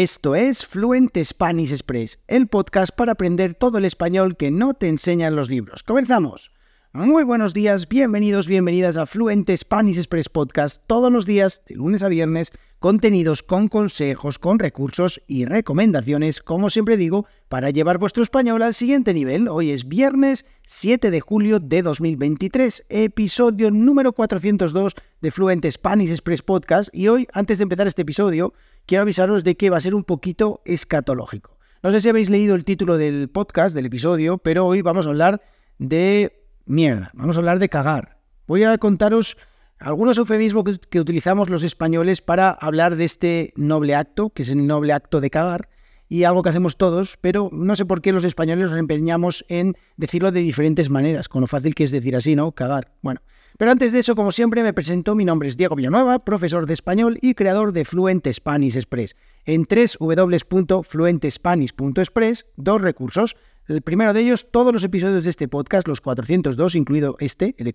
Esto es Fluent Spanish Express, el podcast para aprender todo el español que no te enseñan los libros. ¡Comenzamos! Muy buenos días, bienvenidos, bienvenidas a Fluent Spanish Express Podcast, todos los días, de lunes a viernes, contenidos con consejos, con recursos y recomendaciones, como siempre digo, para llevar vuestro español al siguiente nivel. Hoy es viernes 7 de julio de 2023, episodio número 402 de Fluent Spanish Express Podcast, y hoy, antes de empezar este episodio, quiero avisaros de que va a ser un poquito escatológico. No sé si habéis leído el título del podcast, del episodio, pero hoy vamos a hablar de mierda. Vamos a hablar de cagar. Voy a contaros algunos eufemismos que, utilizamos los españoles para hablar de este noble acto, que es el noble acto de cagar, y algo que hacemos todos, pero no sé por qué los españoles nos empeñamos en decirlo de diferentes maneras, con lo fácil que es decir así, ¿no? Cagar. Bueno, pero antes de eso, como siempre, me presento. Mi nombre es Diego Villanueva, profesor de español y creador de Fluent Spanish Express. En www.fluentespanish.express, dos recursos el primero de ellos, todos los episodios de este podcast, los 402, incluido este, el de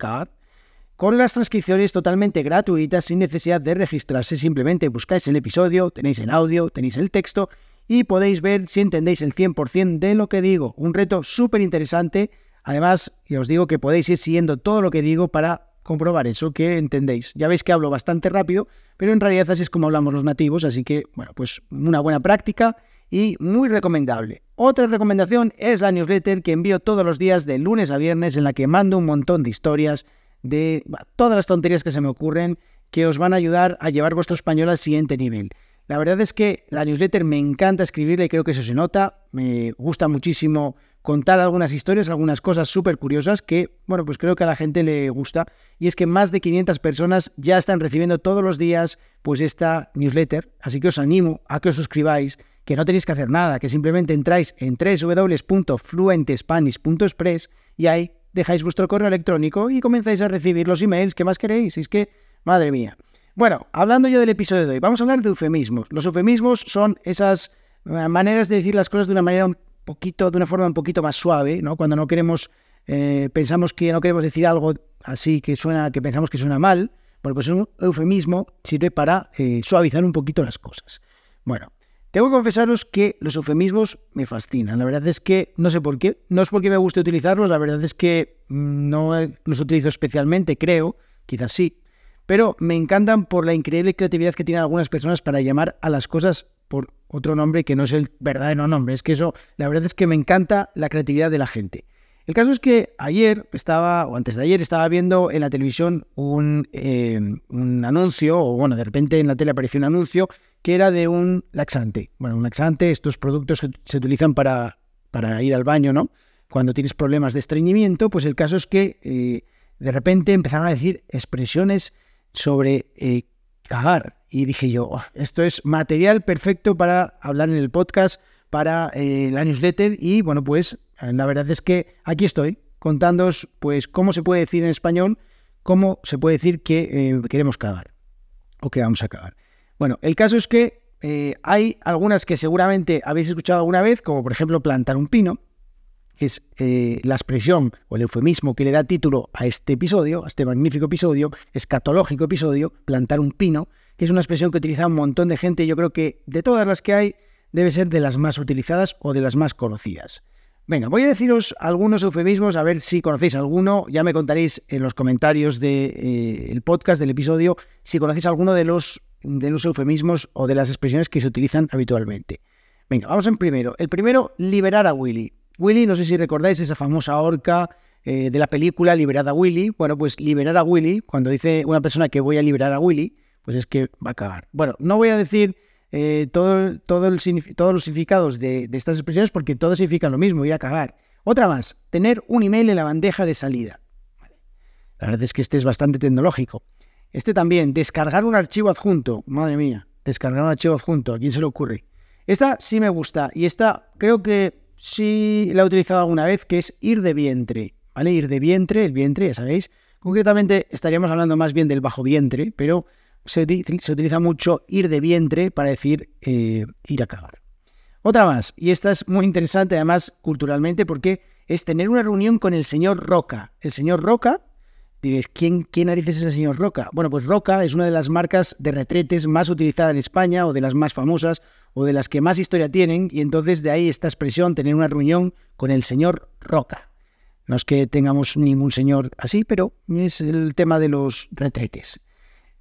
con las transcripciones totalmente gratuitas sin necesidad de registrarse. Simplemente buscáis el episodio, tenéis el audio, tenéis el texto y podéis ver si entendéis el 100% de lo que digo. Un reto súper interesante. Además, ya os digo que podéis ir siguiendo todo lo que digo para comprobar eso, que entendéis. Ya veis que hablo bastante rápido, pero en realidad así es como hablamos los nativos, así que, bueno, pues una buena práctica y muy recomendable. Otra recomendación es la newsletter que envío todos los días de lunes a viernes en la que mando un montón de historias de todas las tonterías que se me ocurren que os van a ayudar a llevar vuestro español al siguiente nivel. La verdad es que la newsletter me encanta escribirla y creo que eso se nota. Me gusta muchísimo contar algunas historias, algunas cosas súper curiosas que, bueno, pues creo que a la gente le gusta. Y es que más de 500 personas ya están recibiendo todos los días pues esta newsletter. Así que os animo a que os suscribáis que no tenéis que hacer nada, que simplemente entráis en www.fluentespanish.express y ahí dejáis vuestro correo electrónico y comenzáis a recibir los emails que más queréis. Es que, madre mía. Bueno, hablando ya del episodio de hoy, vamos a hablar de eufemismos. Los eufemismos son esas eh, maneras de decir las cosas de una manera un poquito, de una forma un poquito más suave, ¿no? Cuando no queremos, eh, pensamos que no queremos decir algo así que suena, que pensamos que suena mal. Bueno, pues un eufemismo sirve para eh, suavizar un poquito las cosas. Bueno, tengo que confesaros que los eufemismos me fascinan. La verdad es que no sé por qué. No es porque me guste utilizarlos, la verdad es que mm, no los utilizo especialmente, creo, quizás sí. Pero me encantan por la increíble creatividad que tienen algunas personas para llamar a las cosas por otro nombre que no es el verdadero nombre. Es que eso, la verdad es que me encanta la creatividad de la gente. El caso es que ayer estaba, o antes de ayer, estaba viendo en la televisión un, eh, un anuncio, o bueno, de repente en la tele apareció un anuncio que era de un laxante. Bueno, un laxante, estos productos que se utilizan para, para ir al baño, ¿no? Cuando tienes problemas de estreñimiento, pues el caso es que eh, de repente empezaron a decir expresiones sobre eh, cagar. Y dije yo, esto es material perfecto para hablar en el podcast, para la newsletter. Y bueno, pues la verdad es que aquí estoy contándoos pues cómo se puede decir en español, cómo se puede decir que eh, queremos cagar o que vamos a cagar. Bueno, el caso es que eh, hay algunas que seguramente habéis escuchado alguna vez, como por ejemplo plantar un pino, es eh, la expresión o el eufemismo que le da título a este episodio, a este magnífico episodio, escatológico episodio, plantar un pino, que es una expresión que utiliza un montón de gente, yo creo que de todas las que hay, debe ser de las más utilizadas o de las más conocidas. Venga, voy a deciros algunos eufemismos, a ver si conocéis alguno. Ya me contaréis en los comentarios del de, eh, podcast, del episodio, si conocéis alguno de los, de los eufemismos o de las expresiones que se utilizan habitualmente. Venga, vamos en primero. El primero, liberar a Willy. Willy, no sé si recordáis esa famosa orca eh, de la película Liberad a Willy. Bueno, pues liberar a Willy, cuando dice una persona que voy a liberar a Willy, pues es que va a cagar. Bueno, no voy a decir eh, todo, todos los significados de, estas expresiones porque todos significan lo mismo, ir a cagar. Otra más, tener un email en la bandeja de salida. La verdad es que este es bastante tecnológico. Este también, descargar un archivo adjunto. Madre mía, descargar un archivo adjunto. ¿A quién se le ocurre? Esta sí me gusta y esta creo que sí la he utilizado alguna vez, que es ir de vientre. ¿Vale? Ir de vientre, el vientre, ya sabéis. Concretamente estaríamos hablando más bien del bajo vientre, pero se, utiliza mucho ir de vientre para decir eh, ir a cagar. Otra más, y esta es muy interesante además culturalmente porque es tener una reunión con el señor Roca. El señor Roca, diréis, ¿quién, quién narices es el señor Roca? Bueno, pues Roca es una de las marcas de retretes más utilizada en España o de las más famosas o de las que más historia tienen, y entonces de ahí esta expresión, tener una reunión con el señor Roca. No es que tengamos ningún señor así, pero es el tema de los retretes.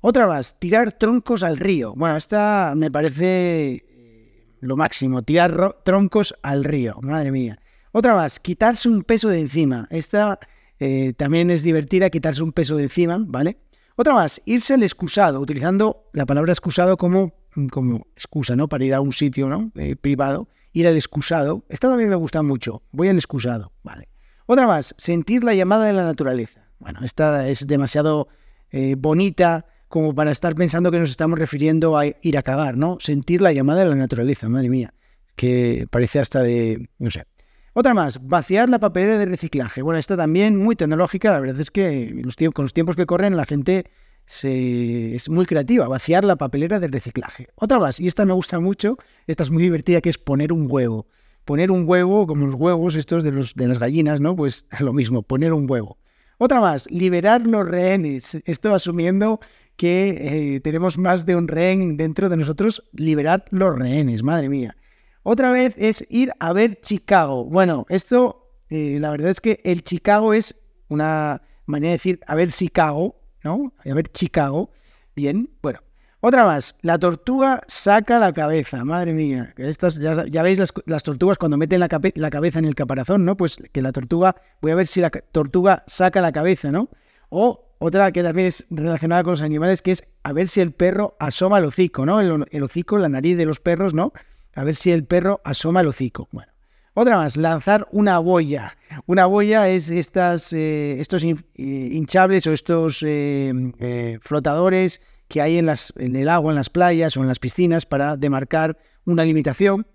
Otra más, tirar troncos al río. Bueno, esta me parece eh, lo máximo, tirar troncos al río, madre mía. Otra más, quitarse un peso de encima. Esta eh, también es divertida, quitarse un peso de encima, ¿vale? Otra más, irse al excusado, utilizando la palabra excusado como, como excusa, ¿no? Para ir a un sitio, ¿no? Eh, privado. Ir al excusado. Esta también me gusta mucho. Voy al excusado, ¿vale? Otra más, sentir la llamada de la naturaleza. Bueno, esta es demasiado eh, bonita como para estar pensando que nos estamos refiriendo a ir a cagar, ¿no? Sentir la llamada de la naturaleza, madre mía, que parece hasta de, no sé. Otra más, vaciar la papelera de reciclaje. Bueno, esta también muy tecnológica, la verdad es que con los tiempos que corren la gente es muy creativa, vaciar la papelera de reciclaje. Otra más, y esta me gusta mucho, esta es muy divertida, que es poner un huevo poner un huevo, como los huevos estos de, los, de las gallinas, ¿no? Pues lo mismo, poner un huevo. Otra más, liberar los rehenes. Esto asumiendo que eh, tenemos más de un rehén dentro de nosotros, liberar los rehenes, madre mía. Otra vez es ir a ver Chicago. Bueno, esto, eh, la verdad es que el Chicago es una manera de decir a ver Chicago, ¿no? A ver Chicago. Bien, bueno, otra más, la tortuga saca la cabeza, madre mía. Estas, ya, veis las, tortugas cuando meten la, la, cabeza en el caparazón, ¿no? Pues que la tortuga, voy a ver si la tortuga saca la cabeza, ¿no? O otra que también es relacionada con los animales, que es a ver si el perro asoma el hocico, ¿no? El, hocico, la nariz de los perros, ¿no? A ver si el perro asoma el hocico. Bueno. Otra más, lanzar una boya. Una boya es eh, estos eh, hinchables o estos eh, flotadores que hay en, las, en el agua, en las playas o en las piscinas para demarcar una limitación.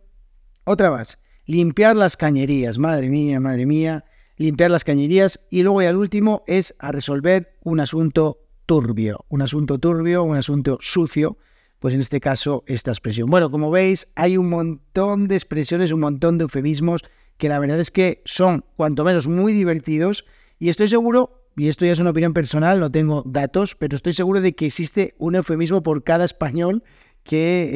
Otra más, limpiar las cañerías, madre mía, madre mía, limpiar las cañerías. Y luego y al último es a resolver un asunto turbio, un asunto turbio, un asunto sucio, pues en este caso esta expresión. Bueno, como veis, hay un montón de expresiones, un montón de eufemismos que la verdad es que son cuanto menos muy divertidos y estoy seguro y esto ya es una opinión personal, no tengo datos, pero estoy seguro de que existe un eufemismo por cada español que,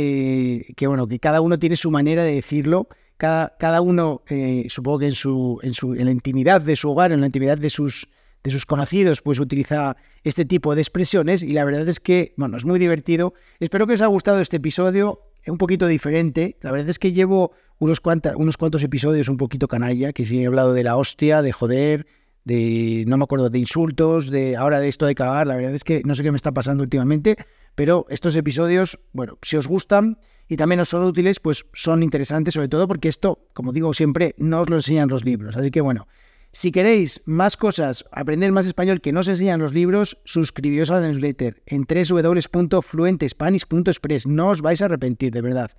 eh, que bueno, que cada uno tiene su manera de decirlo, cada, cada uno, eh, supongo que en, su, en, su, en la intimidad de su hogar, en la intimidad de sus, de sus conocidos, pues utiliza este tipo de expresiones y la verdad es que, bueno, es muy divertido. Espero que os haya gustado este episodio, es un poquito diferente. La verdad es que llevo unos, unos cuantos episodios un poquito canalla, que sí he hablado de la hostia, de joder, de, no me acuerdo, de insultos, de ahora de esto de cagar, la verdad es que no sé qué me está pasando últimamente, pero estos episodios, bueno, si os gustan y también os son útiles, pues son interesantes, sobre todo porque esto, como digo siempre, no os lo enseñan los libros. Así que bueno, si queréis más cosas, aprender más español que no os enseñan los libros, suscribíos a la newsletter en www.fluentespanish.express. No os vais a arrepentir, de verdad.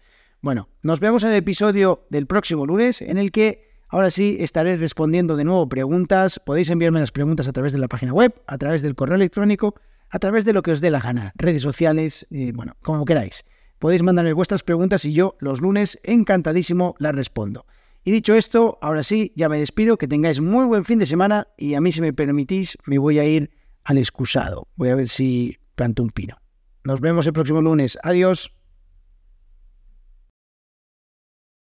Bueno, nos vemos en el episodio del próximo lunes en el que Ahora sí, estaré respondiendo de nuevo preguntas. Podéis enviarme las preguntas a través de la página web, a través del correo electrónico, a través de lo que os dé la gana, redes sociales, eh, bueno, como queráis. Podéis mandarme vuestras preguntas y yo los lunes encantadísimo las respondo. Y dicho esto, ahora sí, ya me despido, que tengáis muy buen fin de semana y a mí si me permitís me voy a ir al excusado. Voy a ver si planto un pino. Nos vemos el próximo lunes. Adiós.